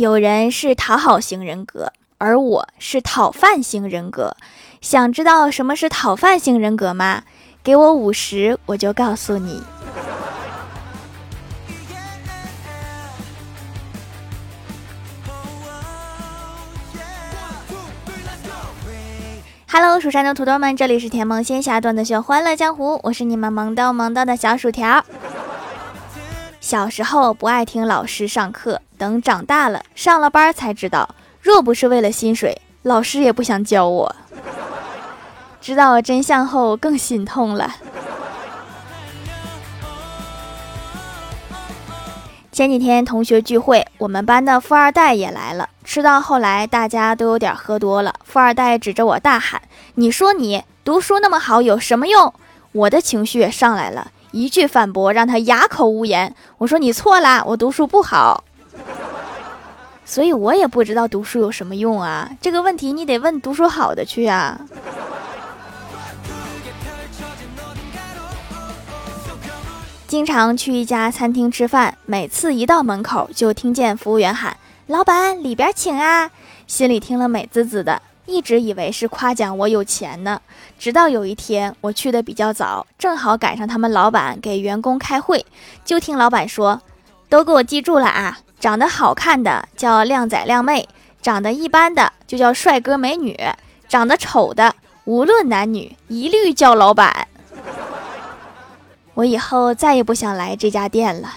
有人是讨好型人格，而我是讨饭型人格。想知道什么是讨饭型人格吗？给我五十，我就告诉你。Hello，蜀山的土豆们，这里是甜梦仙侠段子秀《欢乐江湖》，我是你们萌逗萌逗的小薯条。小时候不爱听老师上课，等长大了上了班才知道，若不是为了薪水，老师也不想教我。知道真相后更心痛了。前几天同学聚会，我们班的富二代也来了。吃到后来，大家都有点喝多了。富二代指着我大喊：“你说你读书那么好，有什么用？”我的情绪也上来了，一句反驳让他哑口无言。我说：“你错啦，我读书不好。”所以我也不知道读书有什么用啊。这个问题你得问读书好的去啊。经常去一家餐厅吃饭，每次一到门口就听见服务员喊：“老板，里边请啊！”心里听了美滋滋的，一直以为是夸奖我有钱呢。直到有一天我去的比较早，正好赶上他们老板给员工开会，就听老板说：“都给我记住了啊！长得好看的叫靓仔靓妹，长得一般的就叫帅哥美女，长得丑的无论男女一律叫老板。”我以后再也不想来这家店了。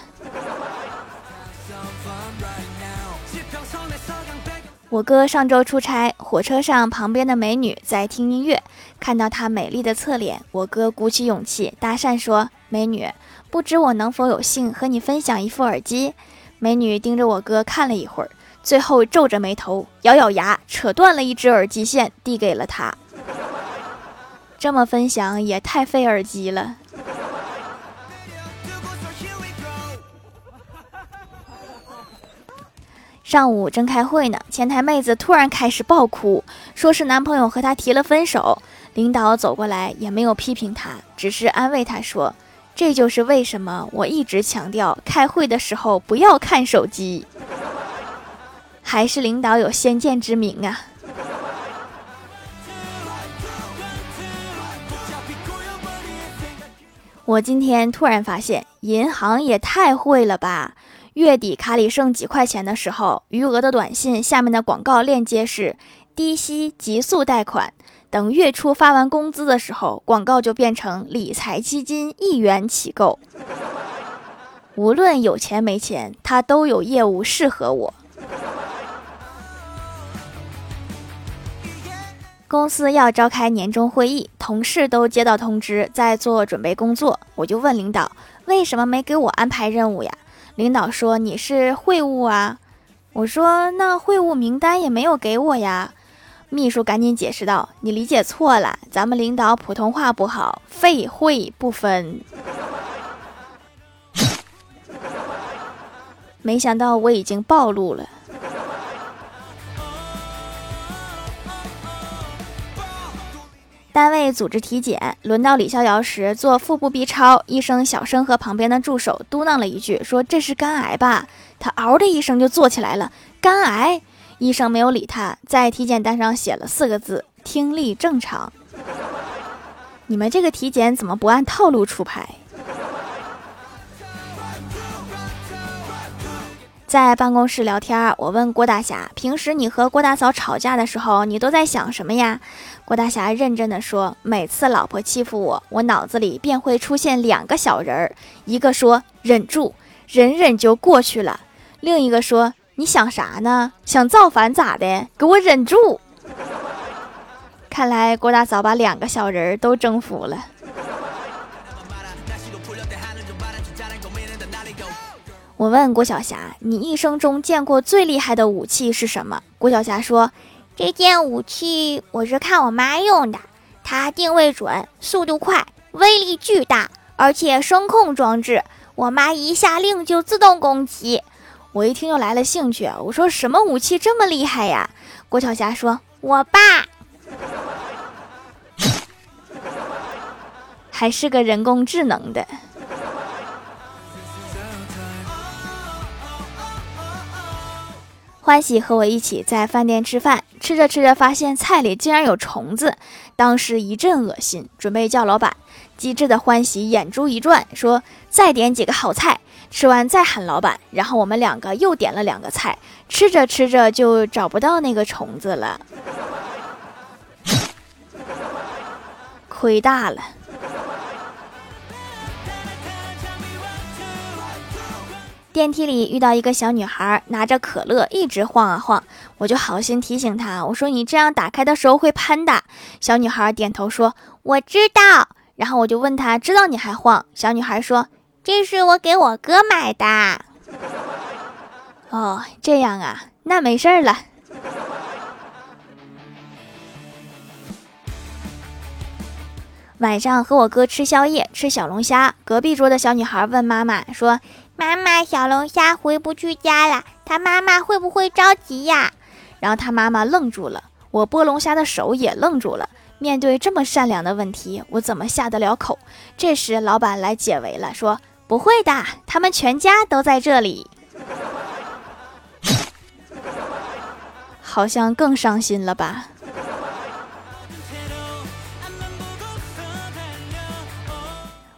我哥上周出差，火车上旁边的美女在听音乐，看到她美丽的侧脸，我哥鼓起勇气搭讪说：“美女，不知我能否有幸和你分享一副耳机？”美女盯着我哥看了一会儿，最后皱着眉头，咬咬牙，扯断了一只耳机线，递给了他。这么分享也太费耳机了。上午正开会呢，前台妹子突然开始爆哭，说是男朋友和她提了分手。领导走过来也没有批评她，只是安慰她说：“这就是为什么我一直强调开会的时候不要看手机。”还是领导有先见之明啊！我今天突然发现，银行也太会了吧！月底卡里剩几块钱的时候，余额的短信下面的广告链接是低息极速贷款。等月初发完工资的时候，广告就变成理财基金一元起购。无论有钱没钱，他都有业务适合我。公司要召开年终会议，同事都接到通知，在做准备工作。我就问领导，为什么没给我安排任务呀？领导说你是会务啊，我说那会务名单也没有给我呀。秘书赶紧解释道：“你理解错了，咱们领导普通话不好，废会不分。”没想到我已经暴露了。单位组织体检，轮到李逍遥时做腹部 B 超，医生小声和旁边的助手嘟囔了一句：“说这是肝癌吧？”他嗷的一声就坐起来了。肝癌，医生没有理他，在体检单上写了四个字：听力正常。你们这个体检怎么不按套路出牌？在办公室聊天，我问郭大侠：“平时你和郭大嫂吵架的时候，你都在想什么呀？”郭大侠认真的说：“每次老婆欺负我，我脑子里便会出现两个小人儿，一个说忍住，忍忍就过去了；另一个说你想啥呢？想造反咋的？给我忍住！”看来郭大嫂把两个小人都征服了。我问郭晓霞：“你一生中见过最厉害的武器是什么？”郭晓霞说：“这件武器我是看我妈用的，它定位准，速度快，威力巨大，而且声控装置，我妈一下令就自动攻击。”我一听又来了兴趣，我说：“什么武器这么厉害呀？”郭晓霞说：“我爸还是个人工智能的。”欢喜和我一起在饭店吃饭，吃着吃着发现菜里竟然有虫子，当时一阵恶心，准备叫老板。机智的欢喜眼珠一转，说：“再点几个好菜。”吃完再喊老板。然后我们两个又点了两个菜，吃着吃着就找不到那个虫子了，亏大了。电梯里遇到一个小女孩，拿着可乐一直晃啊晃，我就好心提醒她，我说你这样打开的时候会喷的。小女孩点头说我知道，然后我就问她知道你还晃？小女孩说这是我给我哥买的。哦，这样啊，那没事儿了。晚上和我哥吃宵夜，吃小龙虾，隔壁桌的小女孩问妈妈说。妈妈，小龙虾回不去家了，他妈妈会不会着急呀？然后他妈妈愣住了，我剥龙虾的手也愣住了。面对这么善良的问题，我怎么下得了口？这时老板来解围了，说不会的，他们全家都在这里。好像更伤心了吧？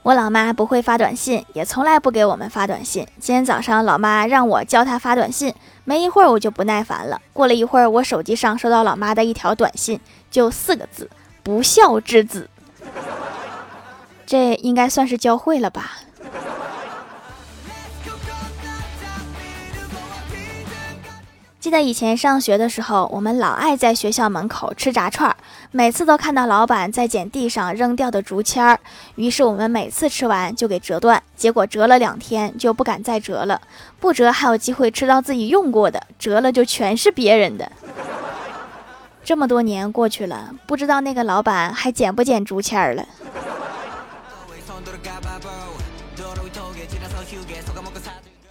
我老妈不会发短信，也从来不给我们发短信。今天早上，老妈让我教她发短信，没一会儿我就不耐烦了。过了一会儿，我手机上收到老妈的一条短信，就四个字：不孝之子。这应该算是教会了吧。记得以前上学的时候，我们老爱在学校门口吃炸串儿，每次都看到老板在捡地上扔掉的竹签儿，于是我们每次吃完就给折断，结果折了两天就不敢再折了，不折还有机会吃到自己用过的，折了就全是别人的。这么多年过去了，不知道那个老板还捡不捡竹签儿了。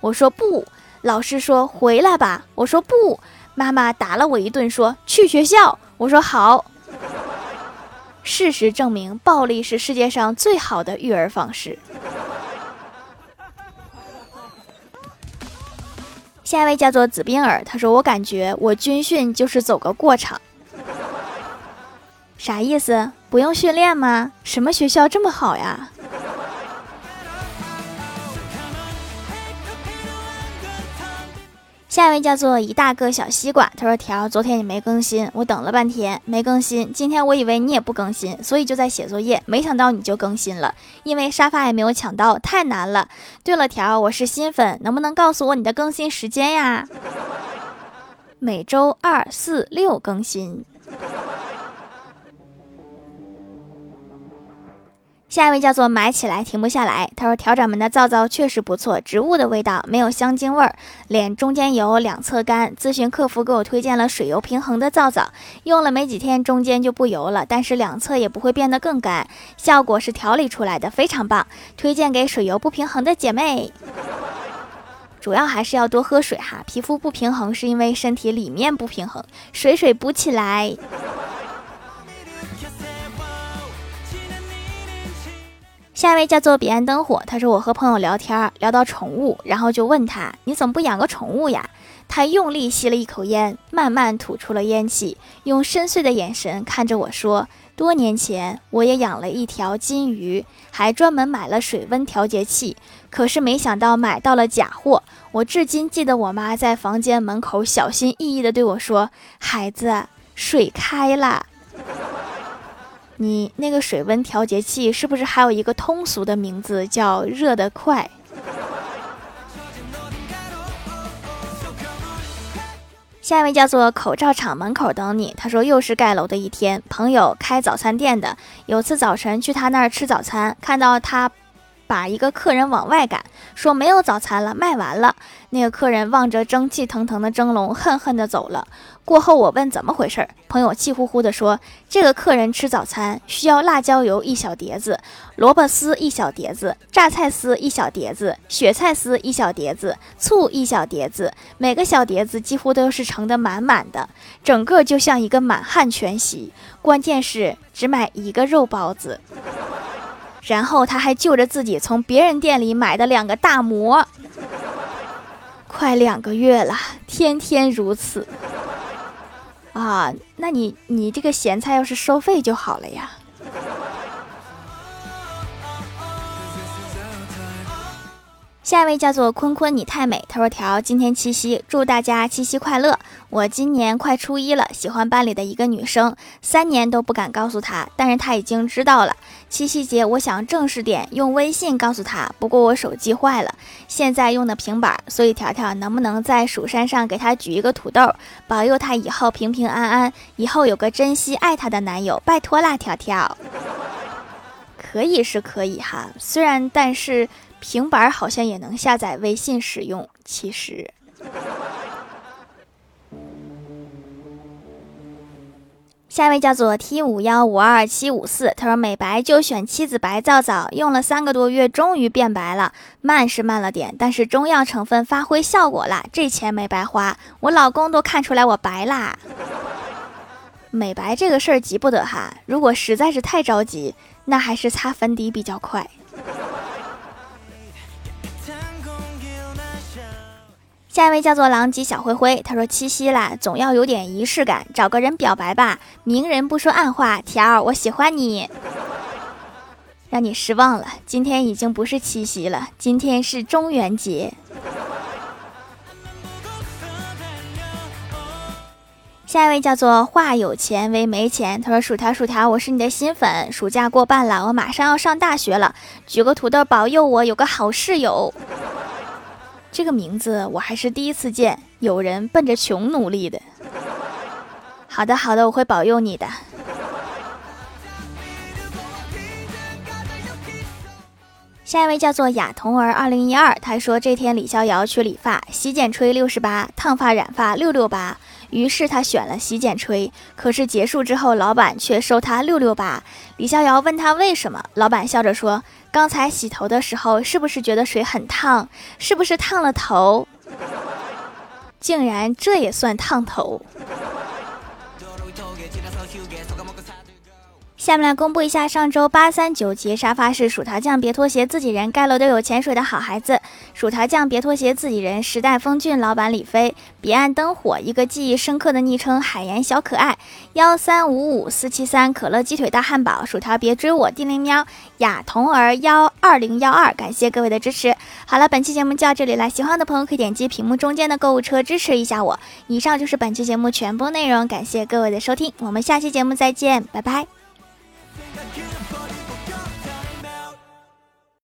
我说不，老师说回来吧。我说不，妈妈打了我一顿，说去学校。我说好。事实证明，暴力是世界上最好的育儿方式。下一位叫做紫冰儿，他说我感觉我军训就是走个过场。啥意思？不用训练吗？什么学校这么好呀？一位叫做一大个小西瓜，他说：“条，昨天你没更新，我等了半天没更新。今天我以为你也不更新，所以就在写作业，没想到你就更新了。因为沙发也没有抢到，太难了。对了，条，我是新粉，能不能告诉我你的更新时间呀？每周二、四、六更新。”下一位叫做买起来停不下来。他说：“调掌门的皂皂确实不错，植物的味道，没有香精味儿，脸中间油，两侧干。咨询客服给我推荐了水油平衡的皂皂，用了没几天，中间就不油了，但是两侧也不会变得更干，效果是调理出来的，非常棒，推荐给水油不平衡的姐妹。主要还是要多喝水哈，皮肤不平衡是因为身体里面不平衡，水水补起来。”下一位叫做彼岸灯火，他说我和朋友聊天，聊到宠物，然后就问他你怎么不养个宠物呀？他用力吸了一口烟，慢慢吐出了烟气，用深邃的眼神看着我说：多年前我也养了一条金鱼，还专门买了水温调节器，可是没想到买到了假货。我至今记得我妈在房间门口小心翼翼地对我说：孩子，水开了。你那个水温调节器是不是还有一个通俗的名字叫“热得快”？下一位叫做口罩厂门口等你。他说又是盖楼的一天，朋友开早餐店的，有次早晨去他那儿吃早餐，看到他把一个客人往外赶，说没有早餐了，卖完了。那个客人望着蒸汽腾腾的蒸笼，恨恨地走了。过后我问怎么回事儿，朋友气呼呼地说：“这个客人吃早餐需要辣椒油一小碟子，萝卜丝一小碟子，榨菜丝一小碟子，雪菜丝一小碟子，醋一小碟子，每个小碟子几乎都是盛得满满的，整个就像一个满汉全席。关键是只买一个肉包子，然后他还就着自己从别人店里买的两个大馍，快两个月了，天天如此。”啊，那你你这个咸菜要是收费就好了呀。下一位叫做坤坤，你太美。他说：“条，今天七夕，祝大家七夕快乐。我今年快初一了，喜欢班里的一个女生，三年都不敢告诉她，但是她已经知道了。七夕节，我想正式点，用微信告诉她。不过我手机坏了，现在用的平板，所以条条能不能在蜀山上给她举一个土豆，保佑她以后平平安安，以后有个珍惜爱她的男友，拜托啦，条条。可以是可以哈，虽然但是。”平板好像也能下载微信使用，其实。下一位叫做 T 五幺五二七五四，他说美白就选七子白皂皂，用了三个多月，终于变白了，慢是慢了点，但是中药成分发挥效果了，这钱没白花，我老公都看出来我白啦。美白这个事儿急不得哈，如果实在是太着急，那还是擦粉底比较快。下一位叫做狼藉小灰灰，他说七夕啦，总要有点仪式感，找个人表白吧。明人不说暗话，条儿我喜欢你。让你失望了，今天已经不是七夕了，今天是中元节。下一位叫做话有钱为没钱，他说薯条薯条，我是你的新粉，暑假过半了，我马上要上大学了，举个土豆保佑我有个好室友。这个名字我还是第一次见，有人奔着穷努力的。好的，好的，我会保佑你的。下一位叫做雅童儿二零一二，他说这天李逍遥去理发，洗剪吹六十八，烫发染发六六八。于是他选了洗剪吹，可是结束之后，老板却收他六六八。李逍遥问他为什么，老板笑着说：“刚才洗头的时候，是不是觉得水很烫？是不是烫了头？竟然这也算烫头？”下面来公布一下上周八三九节沙发是薯条酱，别拖鞋，自己人盖楼都有潜水的好孩子。薯条酱，别拖鞋，自己人，时代峰峻，老板李飞，彼岸灯火，一个记忆深刻的昵称，海盐小可爱，幺三五五四七三，可乐鸡腿大汉堡，薯条别追我，叮铃喵，雅童儿幺二零幺二，感谢各位的支持。好了，本期节目就到这里了，喜欢的朋友可以点击屏幕中间的购物车支持一下我。以上就是本期节目全部内容，感谢各位的收听，我们下期节目再见，拜拜。